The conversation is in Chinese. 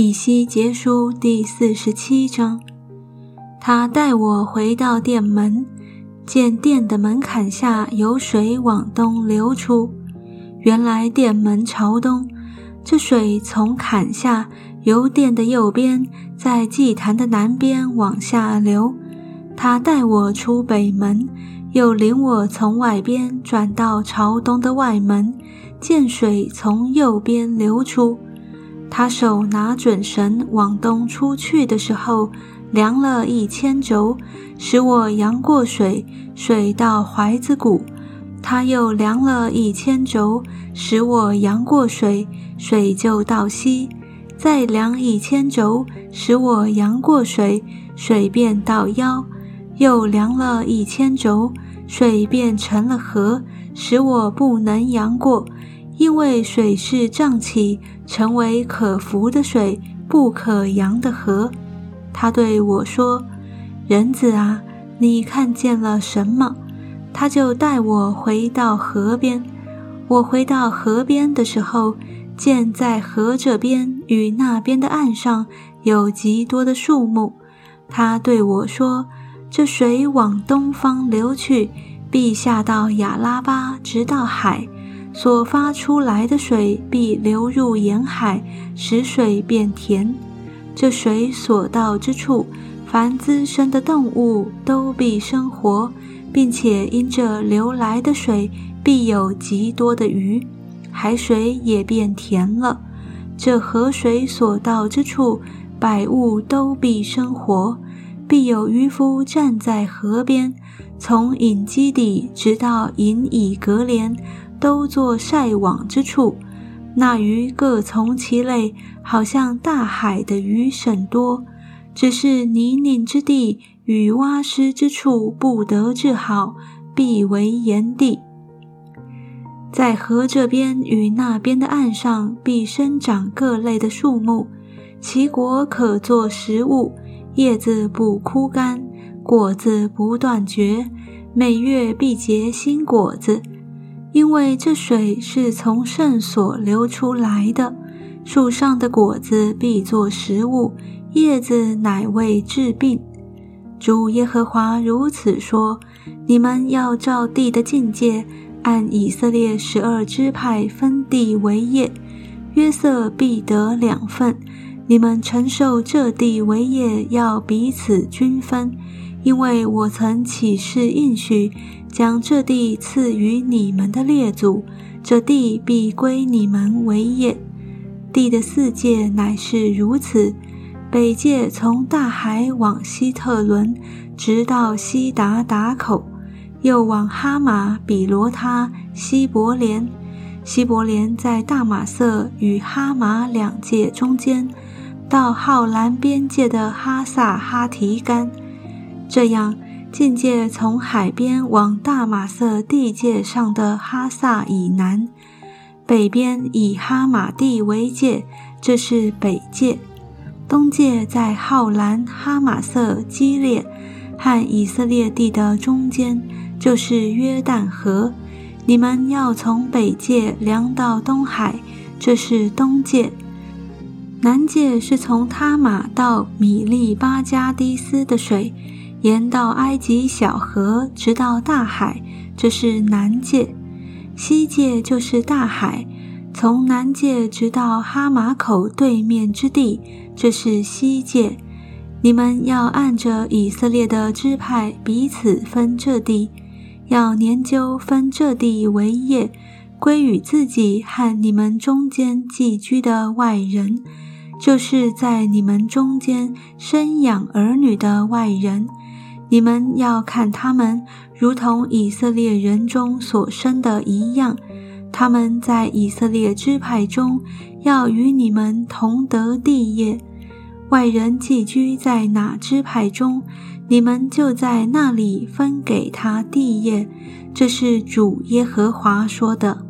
以西结书第四十七章。他带我回到殿门，见殿的门槛下有水往东流出。原来殿门朝东，这水从坎下由殿的右边，在祭坛的南边往下流。他带我出北门，又领我从外边转到朝东的外门，见水从右边流出。他手拿准绳往东出去的时候，量了一千轴，使我扬过水，水到怀子谷。他又量了一千轴，使我扬过水，水就到膝。再量一千轴，使我扬过水，水便到腰。又量了一千轴，水变成了河，使我不能扬过。因为水是胀起，成为可浮的水，不可扬的河。他对我说：“人子啊，你看见了什么？”他就带我回到河边。我回到河边的时候，见在河这边与那边的岸上有极多的树木。他对我说：“这水往东方流去，必下到亚拉巴，直到海。”所发出来的水必流入沿海，使水变甜。这水所到之处，凡滋生的动物都必生活，并且因这流来的水必有极多的鱼，海水也变甜了。这河水所到之处，百物都必生活，必有渔夫站在河边，从引基底直到引以隔连。都作晒网之处，那鱼各从其类，好像大海的鱼甚多。只是泥泞之地与洼湿之处不得治好，必为炎地。在河这边与那边的岸上，必生长各类的树木，其果可作食物，叶子不枯干，果子不断绝，每月必结新果子。因为这水是从圣所流出来的，树上的果子必作食物，叶子乃为治病。主耶和华如此说：你们要照地的境界，按以色列十二支派分地为业，约瑟必得两份。你们承受这地为业，要彼此均分。因为我曾起誓应许，将这地赐予你们的列祖，这地必归你们为业。地的四界乃是如此：北界从大海往西特伦，直到西达达口，又往哈马比罗他、西伯连。西伯连在大马色与哈马两界中间，到浩兰边界的哈萨哈提干。这样，境界从海边往大马色地界上的哈萨以南，北边以哈马地为界，这是北界；东界在浩兰、哈马色、基列和以色列地的中间，就是约旦河。你们要从北界量到东海，这是东界；南界是从他马到米利巴加迪斯的水。沿到埃及小河，直到大海，这是南界；西界就是大海，从南界直到哈马口对面之地，这是西界。你们要按着以色列的支派彼此分这地，要研究分这地为业，归与自己和你们中间寄居的外人，就是在你们中间生养儿女的外人。你们要看他们，如同以色列人中所生的一样。他们在以色列支派中，要与你们同得地业。外人寄居在哪支派中，你们就在那里分给他地业。这是主耶和华说的。